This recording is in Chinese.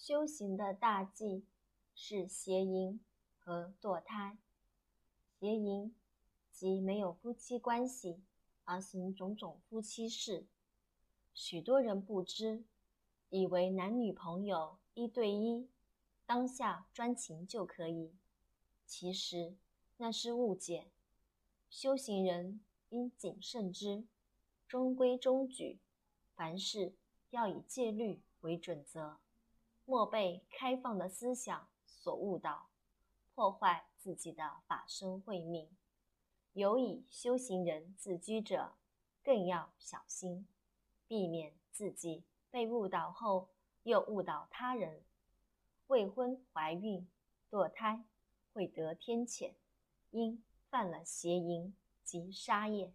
修行的大忌是邪淫和堕胎。邪淫即没有夫妻关系而行种种夫妻事。许多人不知，以为男女朋友一对一，当下专情就可以。其实那是误解。修行人应谨慎之，中规中矩，凡事要以戒律为准则。莫被开放的思想所误导，破坏自己的法身慧命。有以修行人自居者，更要小心，避免自己被误导后又误导他人。未婚怀孕、堕胎，会得天谴，因犯了邪淫及杀业。